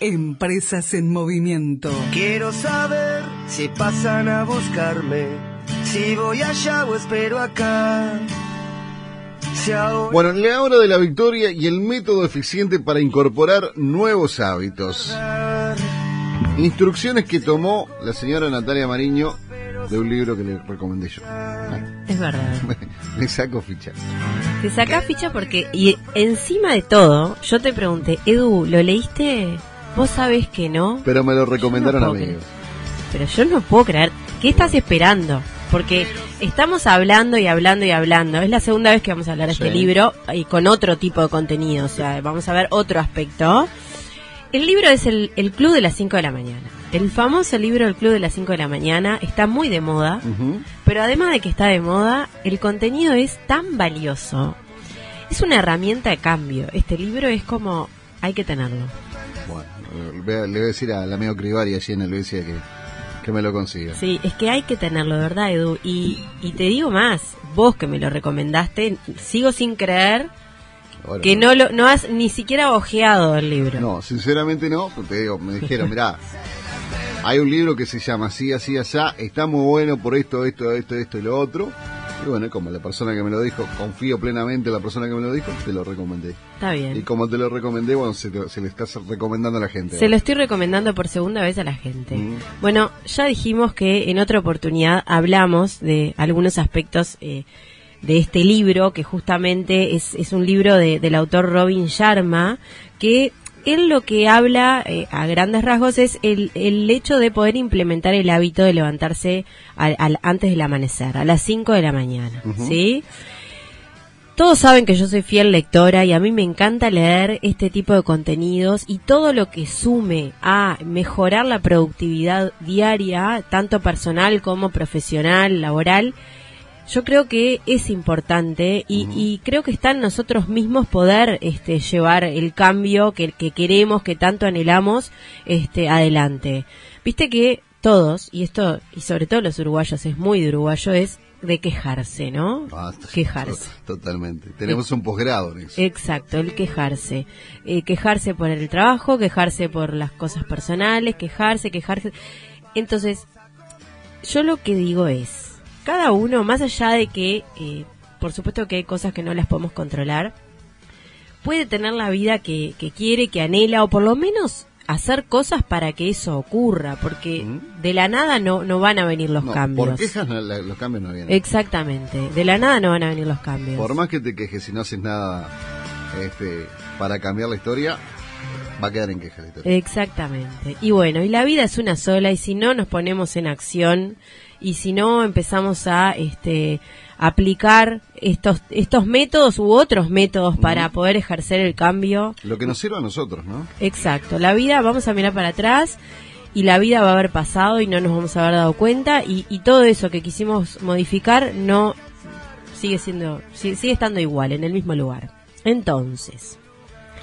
Empresas en movimiento. Quiero saber si pasan a buscarme, si voy allá o espero acá. Bueno, la hora de la victoria y el método eficiente para incorporar nuevos hábitos. Instrucciones que tomó la señora Natalia Mariño de un libro que le recomendé yo. Es verdad. le saco ficha. Te sacás ficha porque, y encima de todo, yo te pregunté, Edu, ¿lo leíste? Vos sabés que no. Pero me lo recomendaron a mí. Pero yo no puedo creer. ¿Qué estás esperando? Porque estamos hablando y hablando y hablando. Es la segunda vez que vamos a hablar de este libro y con otro tipo de contenido. O sea, vamos a ver otro aspecto. El libro es el, el Club de las 5 de la mañana. El famoso libro El Club de las 5 de la mañana está muy de moda, pero además de que está de moda, el contenido es tan valioso. Es una herramienta de cambio. Este libro es como, hay que tenerlo. Le voy a decir al amigo Crivari allí en el que, que me lo consiga. Sí, es que hay que tenerlo, ¿verdad, Edu? Y, y te digo más, vos que me lo recomendaste, sigo sin creer que no lo no has ni siquiera ojeado el libro. No, sinceramente no, porque te digo, me dijeron, mirá, hay un libro que se llama Así, así, allá, está muy bueno por esto, esto, esto, esto y lo otro. Y bueno, como la persona que me lo dijo, confío plenamente en la persona que me lo dijo, te lo recomendé. Está bien. Y como te lo recomendé, bueno, se, le estás recomendando a la gente. Se lo estoy recomendando por segunda vez a la gente. Bueno, ya dijimos que en otra oportunidad hablamos de algunos aspectos eh, de este libro, que justamente es, es un libro de, del autor Robin Sharma, que él lo que habla eh, a grandes rasgos es el, el, hecho de poder implementar el hábito de levantarse al, antes del amanecer, a las 5 de la mañana, ¿sí? Todos saben que yo soy fiel lectora y a mí me encanta leer este tipo de contenidos y todo lo que sume a mejorar la productividad diaria, tanto personal como profesional, laboral, yo creo que es importante y, creo que está en nosotros mismos poder este, llevar el cambio que, queremos, que tanto anhelamos, este, adelante. Viste que todos, y esto, y sobre todo los uruguayos, es muy de uruguayo, es de quejarse, ¿no? Ah, quejarse. Totalmente. Tenemos un posgrado en eso. Exacto, el quejarse. Eh, quejarse por el trabajo, quejarse por las cosas personales, quejarse, quejarse. Entonces, yo lo que digo es, cada uno, más allá de que, eh, por supuesto que hay cosas que no las podemos controlar, puede tener la vida que, quiere, que anhela, o por lo menos hacer cosas para que eso ocurra, porque de la nada no, no van a venir los cambios. Por quejas los cambios no vienen. Exactamente, de la nada no van a venir los cambios. Por más que te quejes si no haces nada este, para cambiar la historia, va a quedar en queja la historia. Exactamente. Y bueno, y la vida es una sola y si no nos ponemos en acción y si no empezamos a este aplicar estos estos métodos u otros métodos para poder ejercer el cambio. Lo que nos sirva a nosotros, ¿no? Exacto. La vida, vamos a mirar para atrás y la vida va a haber pasado y no nos vamos a haber dado cuenta y, y todo eso que quisimos modificar no sigue siendo sigue, estando igual en el mismo lugar. Entonces,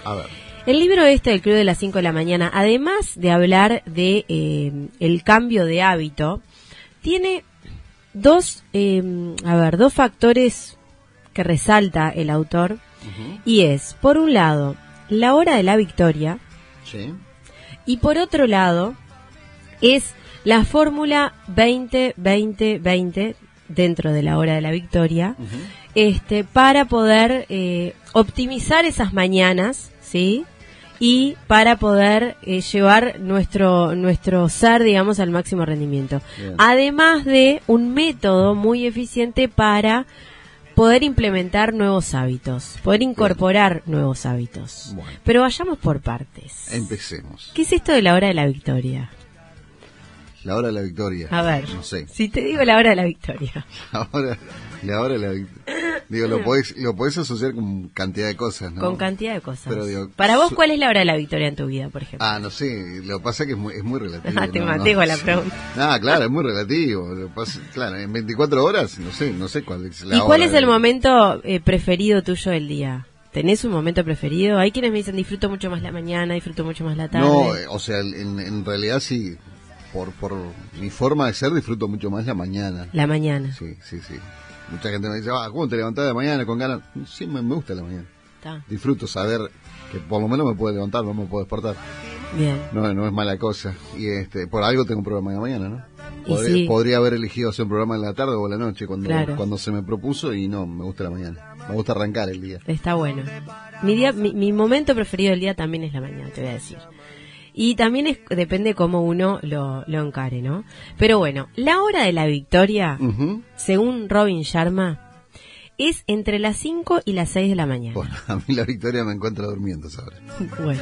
a ver. El libro este del Club de las 5 de la mañana, además de hablar de eh, el cambio de hábito, tiene dos, em, a ver, dos factores que resalta el autor y es, por un lado, la hora de la victoria y por otro lado es la fórmula 20-20-20 dentro de la hora de la victoria este para poder eh, optimizar esas mañanas, ¿sí? Y para poder eh, llevar nuestro nuestro ser digamos al máximo rendimiento. Además de un método muy eficiente para poder implementar nuevos hábitos poder incorporar nuevos hábitos. Pero vayamos por partes. Empecemos. Qué es esto de la hora de la victoria la hora de la victoria a ver no sé si te digo la hora de la victoria ahora la hora de la victoria Digo, lo podés, lo podés asociar con cantidad de cosas, ¿no? Con cantidad de cosas. Para vos, ¿cuál es la hora de la victoria en tu vida, por ejemplo? Ah, no sé, lo que pasa es que es muy, es muy relativo. Ah, te maté con la pregunta. Ah, claro, es muy relativo. claro, en 24 horas, no sé, no sé cuál es la ¿Y cuál es el momento eh, preferido tuyo del día? ¿Tenés un momento preferido? Hay quienes me dicen disfruto mucho más la mañana, disfruto mucho más la tarde. No, eh, o sea, en, en realidad sí, por, por mi forma de ser disfruto mucho más la mañana. La mañana. Sí, sí, sí. Mucha gente me dice, ah, ¿cómo te levantás de mañana con ganas? Sí, me, gusta la mañana. Disfruto saber que por lo menos me puedo levantar, no me puedo despertar. Bien. No, no es mala cosa. Y este, por algo tengo un programa de mañana, ¿no? Podría, sí. podría haber elegido hacer un programa en la tarde o en la noche cuando, Claro. cuando se me propuso y no, me gusta la mañana. Me gusta arrancar el día. Está bueno. Mi, día, mi, mi momento preferido del día también es la mañana, te voy a decir. Y también es, depende cómo uno lo, lo encare, ¿no? Pero bueno, la hora de la victoria, según Robin Sharma, es entre las 5 y las 6 de la mañana. Bueno, a mí la victoria me encuentra durmiendo, ¿sabes? Bueno,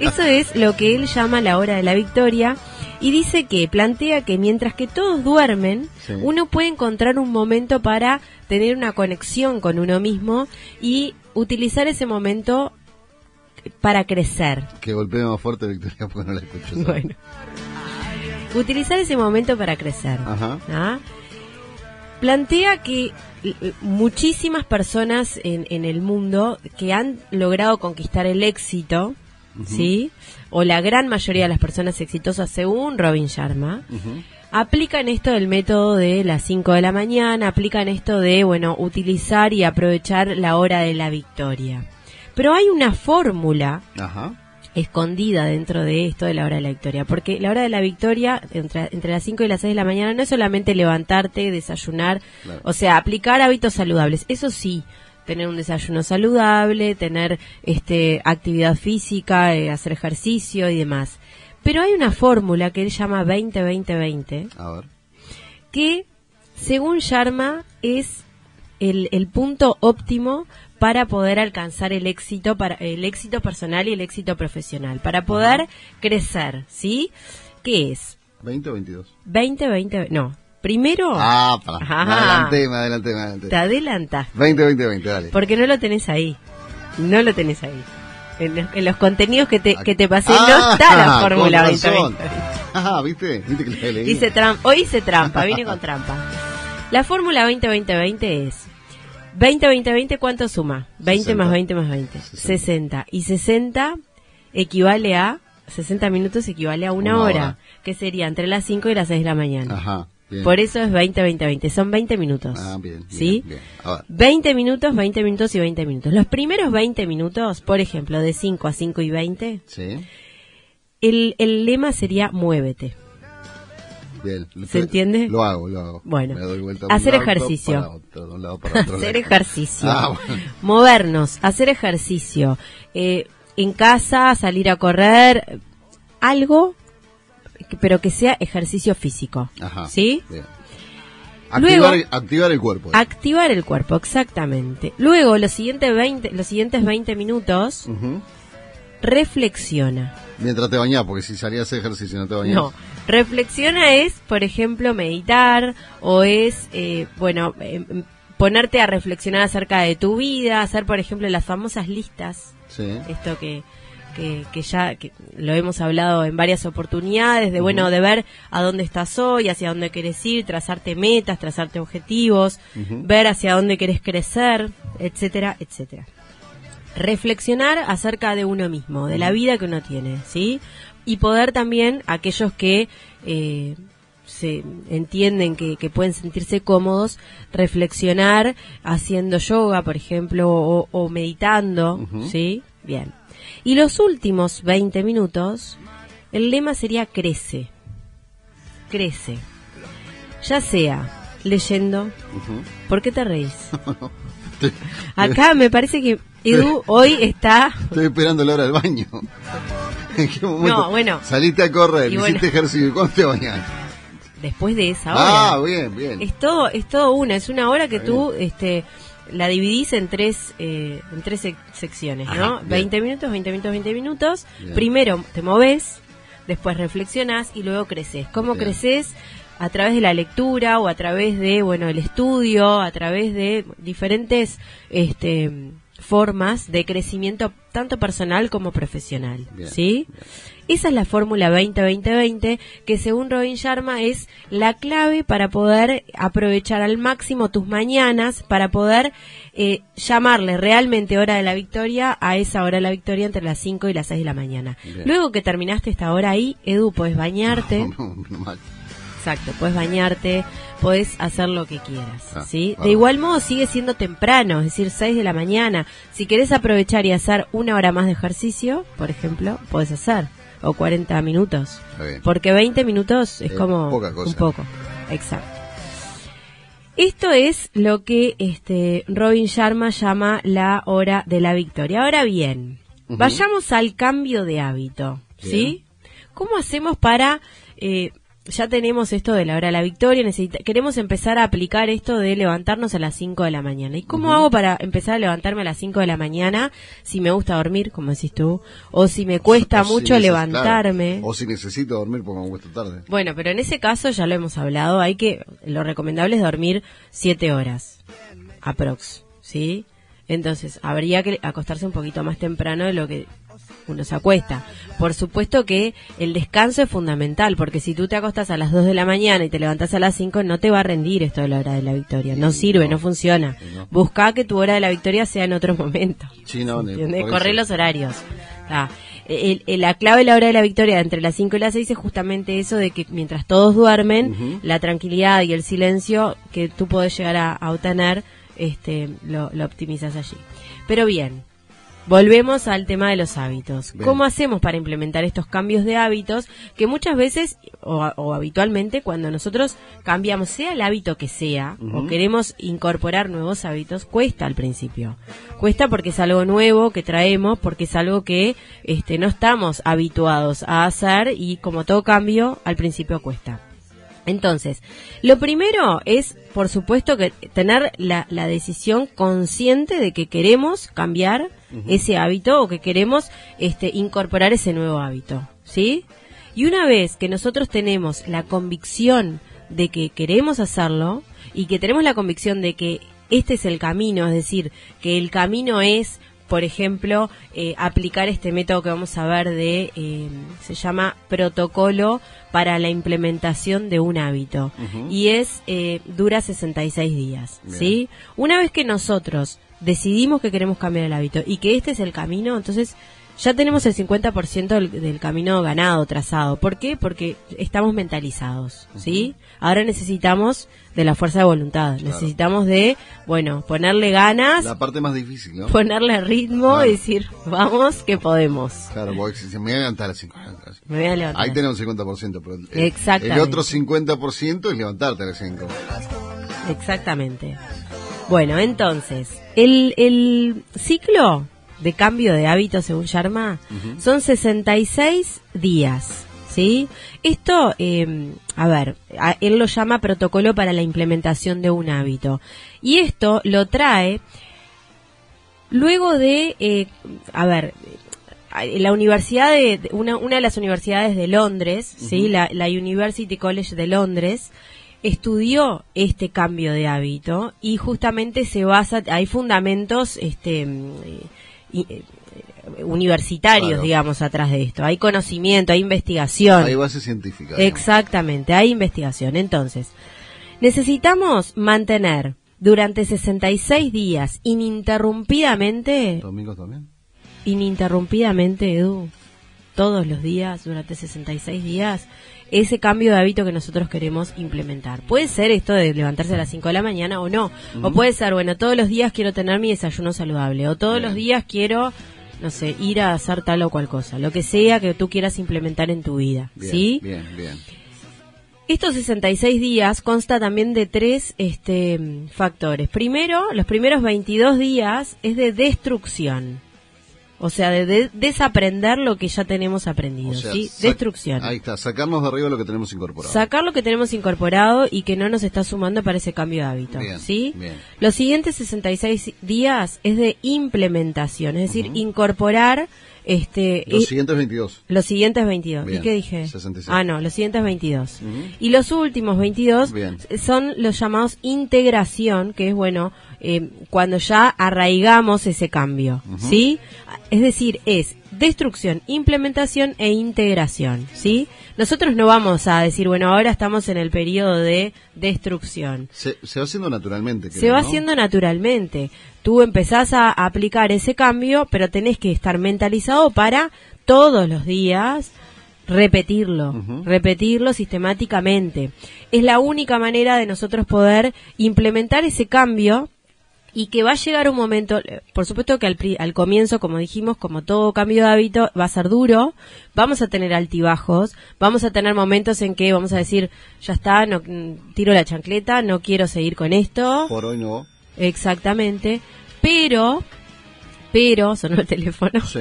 eso es lo que él llama la hora de la victoria y dice que plantea que mientras que todos duermen, Sí. uno puede encontrar un momento para tener una conexión con uno mismo y utilizar ese momento para crecer. Que golpee más fuerte Victoria porque no la escucho. ¿sabes? Bueno. Utilizar ese momento para crecer. Ajá. ¿ah? Plantea que muchísimas personas en, en el mundo que han logrado conquistar el éxito, ¿sí? O la gran mayoría de las personas exitosas, según Robin Sharma, aplican esto del método de las 5 de la mañana, aplican esto de, bueno, utilizar y aprovechar la hora de la victoria. Pero hay una fórmula Ajá. escondida dentro de esto de la hora de la victoria. Porque la hora de la victoria, entre, entre las 5 y las 6 de la mañana, no es solamente levantarte, desayunar, Claro. o sea, aplicar hábitos saludables. Eso sí, tener un desayuno saludable, tener este actividad física, eh, hacer ejercicio y demás. Pero hay una fórmula que él llama 20-20-20, A ver. que según Sharma es el, el punto óptimo para poder alcanzar el éxito para el éxito personal y el éxito profesional para poder crecer sí qué es 20 o 22. 20 20 no primero Ah, para. Ajá. Me adelanté, me adelanté, me adelanté. te adelantas 20, 20, 20, dale. porque no lo tenés ahí no lo tenés ahí en, los- en los contenidos que te, que te pasé Ah, no está la fórmula 20 razón. 20 Ah, ¿viste? ¿Viste que la? Hice trampa, hoy hice trampa, vine con trampa. La fórmula 20-20-20 es 20-20-20, ¿cuánto suma? 20 60. más 20 más 20. 60. Y 60 equivale a, 60 minutos equivale a una, Una hora, hora. que sería entre las 5 y las 6 de la mañana. Ajá. Bien. Por eso es 20-20-20, son 20 minutos. Ah, bien. bien, ¿Sí? bien. A ver. 20 minutos, 20 minutos y 20 minutos. Los primeros 20 minutos, por ejemplo, de 5 a 5 y 20, Sí. el, el lema sería muévete. Bien. ¿Se entiende? Lo hago, lo hago. Bueno. Me doy vuelta de un Hacer ejercicio. para otro, de un lado para otro hacer lado. ejercicio, Ah, bueno. movernos, hacer ejercicio, eh, en casa, salir a correr, algo, pero que sea ejercicio físico, Ajá. ¿sí? Bien. Luego- Activar, activar el cuerpo. Activar el cuerpo, exactamente. Luego, los siguientes 20, los siguientes 20 minutos. Reflexiona. Mientras te bañás, porque si salías a ejercicio no te bañás. No, reflexiona es, por ejemplo, meditar o es, eh, bueno, eh, ponerte a reflexionar acerca de tu vida, hacer, por ejemplo, las famosas listas Sí. esto que, que, que ya que lo hemos hablado en varias oportunidades, de bueno, de ver a dónde estás hoy, hacia dónde querés ir, trazarte metas, trazarte objetivos, ver hacia dónde querés crecer, etcétera, etcétera. Reflexionar acerca de uno mismo, de la vida que uno tiene, ¿sí? Y poder también, aquellos que eh, se entienden que, que pueden sentirse cómodos, reflexionar haciendo yoga, por ejemplo, o, o meditando. ¿sí? Bien. Y los últimos 20 minutos, el lema sería crece. Crece. Ya sea leyendo. ¿Por qué te reís? Acá me parece que Edu hoy está... Estoy esperando la hora del baño. ¿En qué momento? No, bueno. Saliste a correr, bueno. hiciste ejercicio. ¿Cuándo te bañás? Después de esa hora. Ah, bien, bien. Es todo, es todo una, es una hora que Está tú este, la dividís en tres, eh, en tres sec- secciones, ¿no? Bien. 20 minutos, 20 minutos, 20 minutos. Bien. Primero te moves, después reflexionas y luego creces. ¿Cómo creces? A través de la lectura o a través de, bueno, el estudio, a través de diferentes este, formas de crecimiento tanto personal como profesional, Bien, ¿sí? Esa es la fórmula 20-20-20 que según Robin Sharma es la clave para poder aprovechar al máximo tus mañanas, para poder eh, llamarle realmente hora de la victoria a esa hora de la victoria entre las 5 y las 6 de la mañana. Bien. Luego que terminaste esta hora ahí, Edu, puedes bañarte. No, no, no. Exacto, puedes bañarte, puedes hacer lo que quieras, Ah, ¿sí? De igual modo sigue siendo temprano, es decir, 6 de la mañana. Si querés aprovechar y hacer una hora más de ejercicio, por ejemplo, puedes hacer. o 40 minutos. Porque 20 minutos es como poca cosa. un poco. Exacto. Esto es lo que este Robin Sharma llama la hora de la victoria. Ahora bien, vayamos al cambio de hábito, ¿sí? ¿Cómo hacemos para eh, ya tenemos esto de la hora de la victoria, necesita- queremos empezar a aplicar esto de levantarnos a las 5 de la mañana. ¿Y cómo hago para empezar a levantarme a las 5 de la mañana si me gusta dormir, como decís tú, o si me cuesta O si mucho levantarme? claro, o si necesito dormir porque me cuesta tarde. Bueno, pero en ese caso ya lo hemos hablado, hay que, lo recomendable es dormir siete horas, aprox, ¿sí? Entonces, habría que acostarse un poquito más temprano de lo que uno se acuesta. Por supuesto que el descanso es fundamental, porque si tú te acostas a las 2 de la mañana y te levantas a las 5, no te va a rendir esto de la hora de la victoria. No sirve, no, funciona. no. Busca que tu hora de la victoria sea en otro momento. Sí, no, ni- ¿Entiendes? por Corre eso. los horarios. Ah, el- el- la clave de la hora de la victoria entre las 5 y las 6 es justamente eso de que mientras todos duermen, la tranquilidad y el silencio que tú puedes llegar a, a obtener, este, lo, lo optimizas allí. Pero bien, volvemos al tema de los hábitos. Bien. ¿Cómo hacemos para implementar estos cambios de hábitos que muchas veces o, o habitualmente cuando nosotros cambiamos, sea el hábito que sea, o queremos incorporar nuevos hábitos, cuesta al principio. Cuesta porque es algo nuevo que traemos, porque es algo que este, no estamos habituados a hacer y como todo cambio, al principio cuesta. Entonces, lo primero es, por supuesto, que tener la, la decisión consciente de que queremos cambiar ese hábito o que queremos este, incorporar ese nuevo hábito, ¿sí? Y una vez que nosotros tenemos la convicción de que queremos hacerlo y que tenemos la convicción de que este es el camino, es decir, que el camino es por ejemplo, eh, aplicar este método que vamos a ver de, eh, se llama protocolo para la implementación de un hábito. Y es, eh, dura 66 días, Bien. ¿sí? Una vez que nosotros decidimos que queremos cambiar el hábito y que este es el camino, entonces ya tenemos el 50% del, del camino ganado, trazado. ¿Por qué? Porque estamos mentalizados, ¿sí? Ahora necesitamos de la fuerza de voluntad, necesitamos de, bueno, ponerle ganas, La parte más difícil, ¿no? ponerle ritmo Claro. y decir, vamos, que podemos. Claro, porque si se me voy a levantar a las 5. Me voy a levantar. Ahí tenemos el 50%, pero el, el otro 50% es levantarte a las 5. Exactamente. Bueno, entonces, el, el ciclo de cambio de hábito, según Sharma, son 66 días. ¿Sí? Esto, eh, a ver, a- él lo llama protocolo para la implementación de un hábito. Y esto lo trae luego de, eh, a ver, la universidad de, una, una de las universidades de Londres, sí, la, la University College de Londres, estudió este cambio de hábito y justamente se basa, hay fundamentos, este, universitarios, Claro. digamos, atrás de esto. Hay conocimiento, hay investigación. Hay base científica. Exactamente, hay investigación. Entonces, necesitamos mantener durante 66 días ininterrumpidamente, ¿Domingos también? ininterrumpidamente, Edu, todos los días, durante 66 días, ese cambio de hábito que nosotros queremos implementar. Puede ser esto de levantarse a las 5 de la mañana o no. O puede ser, bueno, todos los días quiero tener mi desayuno saludable. O todos Bien. los días quiero, no sé, ir a hacer tal o cual cosa. Lo que sea que tú quieras implementar en tu vida. Bien, ¿Sí? bien, bien. Estos 66 días consta también de tres este, factores. Primero, los primeros 22 días es de destrucción. O sea, de, de- desaprender lo que ya tenemos aprendido. O sea, ¿sí? Destrucción. Ahí está, sacarnos de arriba lo que tenemos incorporado. Sacar lo que tenemos incorporado y que no nos está sumando para ese cambio de hábito. Bien, ¿sí? bien. Los siguientes 66 días es de implementación, es decir, incorporar este Los y- siguientes 22. los siguientes 22. Bien, ¿Y qué dije? 66. Ah, no, los siguientes 22. Ujú. Y los últimos 22 Bien. son los llamados integración, que es bueno, eh, cuando ya arraigamos ese cambio, ¿sí? Es decir, es destrucción, implementación e integración, ¿sí? Nosotros no vamos a decir, bueno, ahora estamos en el periodo de destrucción. Se, se va haciendo naturalmente. Se creo, va ¿no? haciendo naturalmente. Tú empezás a aplicar ese cambio, pero tenés que estar mentalizado para todos los días repetirlo, repetirlo sistemáticamente. Es la única manera de nosotros poder implementar ese cambio y que va a llegar un momento, por supuesto que al, al comienzo, como dijimos, como todo cambio de hábito, va a ser duro, vamos a tener altibajos, vamos a tener momentos en que vamos a decir, ya está, no, mm, tiro la chancleta, no quiero seguir con esto, Por hoy no. exactamente, pero, pero, sonó el teléfono, Sí.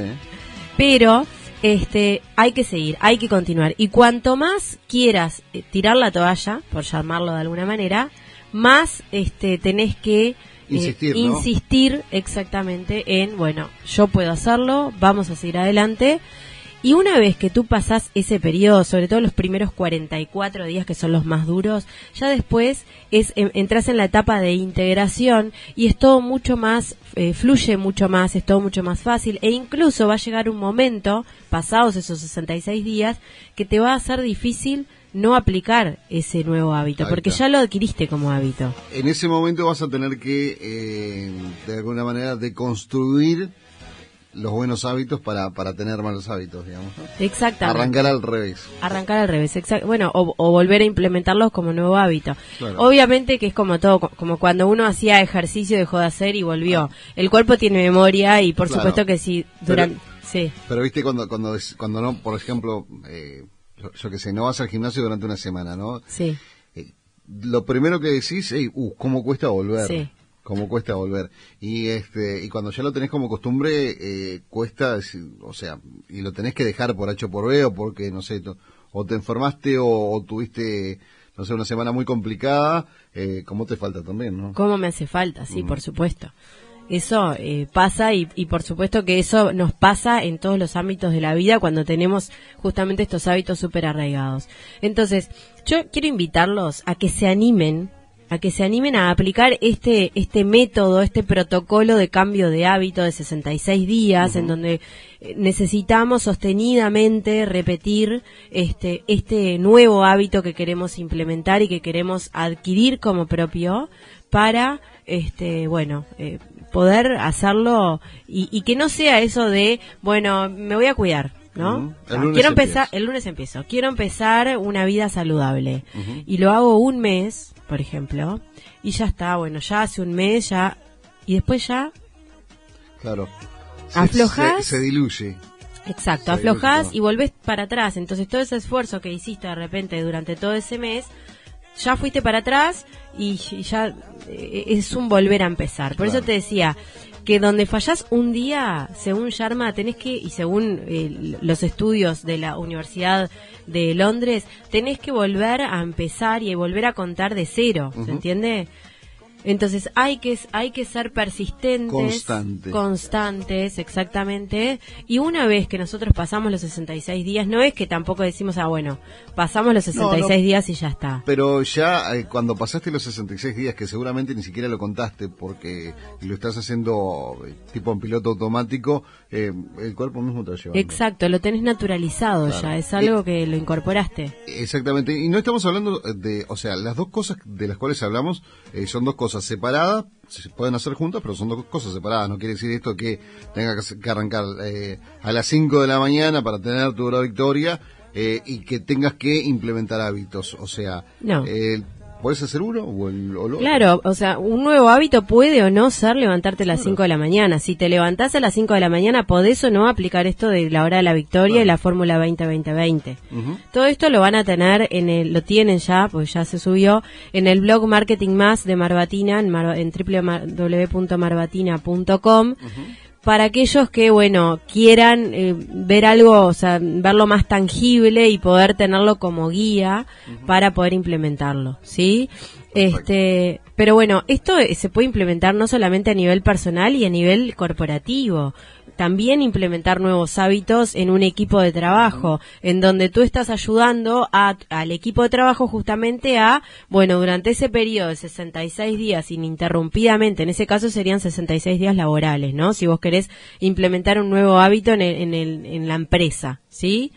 pero este hay que seguir, hay que continuar. Y cuanto más quieras eh, tirar la toalla, por llamarlo de alguna manera, más este tenés que eh, Insistir, ¿no? insistir exactamente en, bueno, yo puedo hacerlo, vamos a seguir adelante. Y una vez que tú pasás ese periodo, sobre todo los primeros 44 días que son los más duros, ya después es entras en la etapa de integración y es todo mucho más, eh, fluye mucho más, es todo mucho más fácil e incluso va a llegar un momento, pasados esos 66 días, que te va a ser difícil no aplicar ese nuevo hábito, Ahí porque está. ya lo adquiriste como hábito. En ese momento vas a tener que, eh, de alguna manera, deconstruir los buenos hábitos para, para tener malos hábitos, digamos. ¿no? Exactamente. Arrancar al revés. Arrancar al revés, exact- bueno, o, o volver a implementarlos como nuevo hábito. Claro. Obviamente que es como todo, co- como cuando uno hacía ejercicio, dejó de hacer y volvió. El cuerpo tiene memoria y por Claro. supuesto que si durante... Sí, Pero viste cuando cuando cuando no, por ejemplo, eh, yo, yo qué sé, no vas al gimnasio durante una semana, ¿no? sí, Eh, lo primero que decís, hey, uh, cómo cuesta volver. Sí. Cómo cuesta volver. Y este y cuando ya lo tenés como costumbre, eh, cuesta, o sea, y lo tenés que dejar por H o por B o porque, no sé, o te enfermaste o, o tuviste, no sé, una semana muy complicada, eh, como te falta también, ¿no? ¿cómo me hace falta? Sí, por supuesto. Eso eh, pasa y, y por supuesto que eso nos pasa en todos los ámbitos de la vida cuando tenemos justamente estos hábitos súper arraigados. Entonces, yo quiero invitarlos a que se animen, a que se animen a aplicar este, este método, este protocolo de cambio de hábito de 66 días, en donde eh, necesitamos sostenidamente repetir este, este nuevo hábito que queremos implementar y que queremos adquirir como propio para, este, bueno, eh, poder hacerlo y, y que no sea eso de, bueno, me voy a cuidar. ¿no? El Ah, lunes quiero empezar, empieza. el lunes empiezo. Quiero empezar una vida saludable. Y lo hago un mes, por ejemplo, y ya está, bueno, ya hace un mes, ya, y después ya, Claro. Aflojás. Se, se diluye. exacto, justo. y volvés para atrás. Entonces todo ese esfuerzo que hiciste de repente durante todo ese mes, ya fuiste para atrás y, y ya eh, es un volver a empezar. Por Claro. eso te decía que donde fallás un día, según Sharma, tenés que, y según eh, los estudios de la Universidad de Londres, tenés que volver a empezar y volver a contar de cero, ¿se entiende? Entonces hay que hay que ser persistentes, Constante. constantes, exactamente. Y una vez que nosotros pasamos los 66 días, no es que tampoco decimos, ah, bueno, pasamos los 66 No, no. días y ya está. Pero ya eh, cuando pasaste los 66 días, que seguramente ni siquiera lo contaste porque lo estás haciendo eh, tipo en piloto automático, eh, el cuerpo mismo te lleva. Exacto, lo tenés naturalizado Claro. ya, es algo que lo incorporaste. Exactamente, y no estamos hablando de, o sea, las dos cosas de las cuales hablamos son dos cosas separadas, se pueden hacer juntas, pero son dos cosas separadas. No quiere decir esto que tenga que se- que arrancar eh, a las 5 de la mañana para tener tu hora victoria eh, y que tengas que implementar hábitos. O sea, No. eh, ¿puedes hacer uno o el otro? Claro, o sea, un nuevo hábito puede o no ser levantarte a las 5 de la mañana. Si te levantás a las 5 de la mañana, podés o no aplicar esto de la hora de la victoria y la fórmula 20-20-20. Ujú. Todo esto lo van a tener en el, lo tienen ya, pues ya se subió, en el blog Marketing Más de Marbatina, en, mar- en www.marbatina.com. Para aquellos que, bueno, quieran eh, ver algo, o sea, verlo más tangible y poder tenerlo como guía para poder implementarlo, ¿sí? Este, pero bueno, esto eh, se puede implementar no solamente a nivel personal y a nivel corporativo también implementar nuevos hábitos en un equipo de trabajo, en donde tú estás ayudando a- al equipo de trabajo justamente a, bueno, durante ese periodo de 66 días ininterrumpidamente, en ese caso serían 66 días laborales, ¿no? Si vos querés implementar un nuevo hábito en, el- en, el- en la empresa, ¿sí?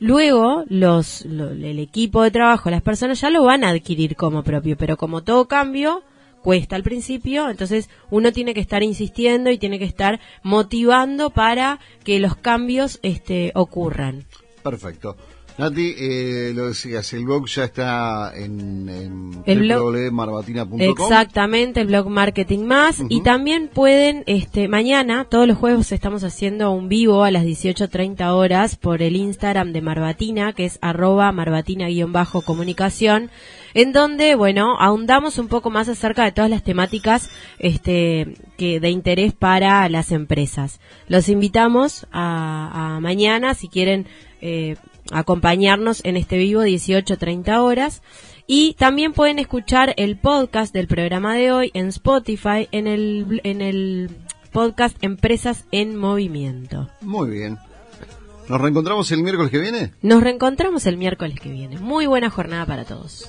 Luego, los, lo- el equipo de trabajo, las personas ya lo van a adquirir como propio, pero como todo cambio, cuesta al principio, entonces uno tiene que estar insistiendo y tiene que estar motivando para que los cambios este, ocurran. Perfecto. Nati, eh, lo decías, el blog ya está en, en El www.marbatina.com. Exactamente, el blog Marketing Más. Y también pueden, este, mañana, todos los jueves estamos haciendo un vivo a las 18.30 horas por el Instagram de Marbatina, que es arroba marbatina-comunicación, en donde, bueno, ahondamos un poco más acerca de todas las temáticas, este, que de interés para las empresas. Los invitamos a, a mañana, si quieren, eh, acompañarnos en este vivo 18.30 horas. Y también pueden escuchar el podcast del programa de hoy en Spotify, en el, en el podcast Empresas en Movimiento. Muy bien. ¿Nos reencontramos el miércoles que viene? Nos reencontramos el miércoles que viene. Muy buena jornada para todos.